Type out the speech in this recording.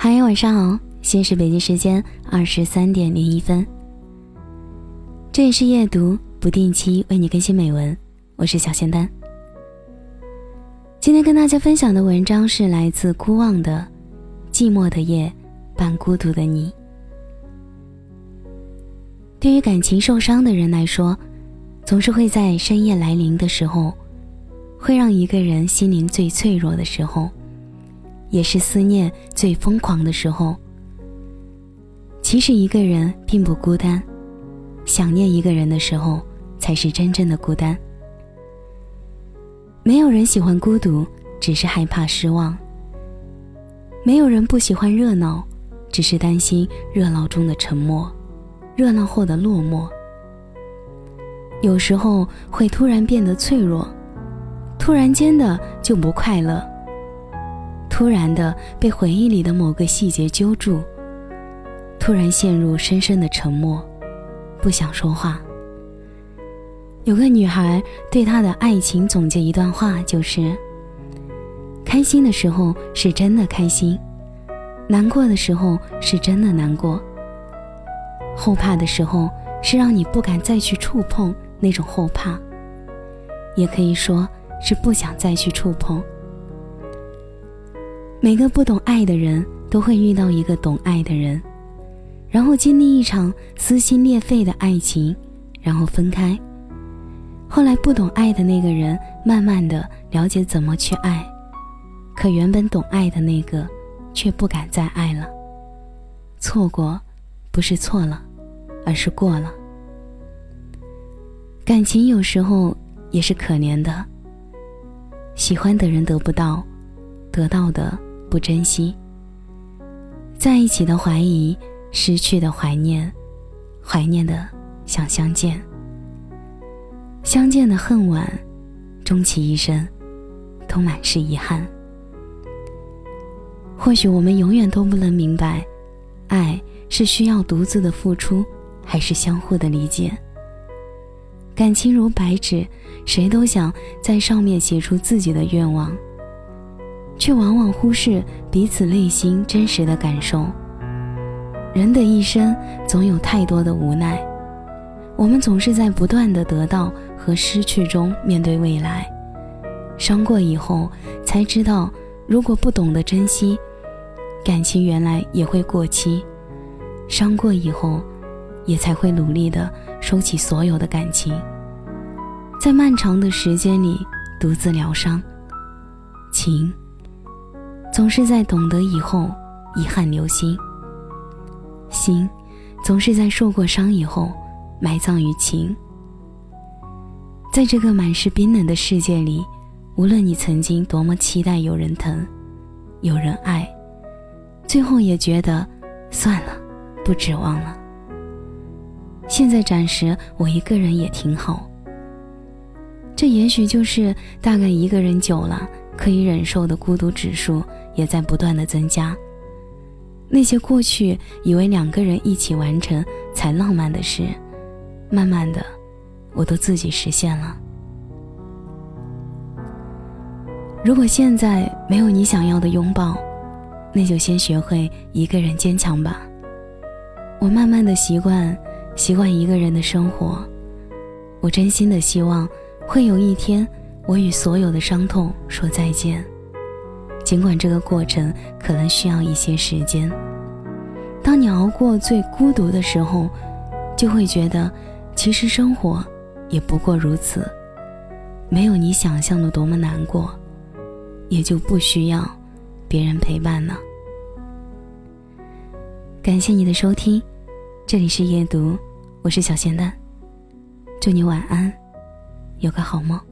嗨，晚上好，现在是北京时间二十三点零一分。这里是夜读，不定期为你更新美文，我是小仙丹。今天跟大家分享的文章是来自孤望的《寂寞的夜伴孤独的你》。对于感情受伤的人来说，总是会在深夜来临的时候，会让一个人心灵最脆弱的时候。也是思念最疯狂的时候。其实一个人并不孤单，想念一个人的时候，才是真正的孤单。没有人喜欢孤独，只是害怕失望。没有人不喜欢热闹，只是担心热闹中的沉默，热闹后的落寞。有时候会突然变得脆弱，突然间的就不快乐。突然的被回忆里的某个细节揪住，突然陷入深深的沉默，不想说话。有个女孩对她的爱情总结一段话，就是：开心的时候是真的开心，难过的时候是真的难过，后怕的时候是让你不敢再去触碰那种后怕，也可以说是不想再去触碰。每个不懂爱的人都会遇到一个懂爱的人，然后经历一场撕心裂肺的爱情，然后分开。后来不懂爱的那个人慢慢的了解怎么去爱，可原本懂爱的那个却不敢再爱了。错过，不是错了，而是过了。感情有时候也是可怜的，喜欢的人得不到，得到的。不珍惜，在一起的怀疑，失去的怀念，怀念的想相见，相见的恨晚，终其一生，都满是遗憾。或许我们永远都不能明白，爱是需要独自的付出，还是相互的理解。感情如白纸，谁都想在上面写出自己的愿望。却往往忽视彼此内心真实的感受。人的一生总有太多的无奈，我们总是在不断的得到和失去中面对未来。伤过以后，才知道如果不懂得珍惜，感情原来也会过期。伤过以后，也才会努力的收起所有的感情，在漫长的时间里独自疗伤。情。总是在懂得以后，遗憾留心；心，总是在受过伤以后，埋葬于情。在这个满是冰冷的世界里，无论你曾经多么期待有人疼，有人爱，最后也觉得算了，不指望了。现在暂时我一个人也挺好。这也许就是大概一个人久了。可以忍受的孤独指数也在不断的增加。那些过去以为两个人一起完成才浪漫的事，慢慢的，我都自己实现了。如果现在没有你想要的拥抱，那就先学会一个人坚强吧。我慢慢的习惯，习惯一个人的生活。我真心的希望，会有一天。我与所有的伤痛说再见，尽管这个过程可能需要一些时间。当你熬过最孤独的时候，就会觉得，其实生活也不过如此，没有你想象的多么难过，也就不需要别人陪伴了。感谢你的收听，这里是夜读，我是小仙丹，祝你晚安，有个好梦。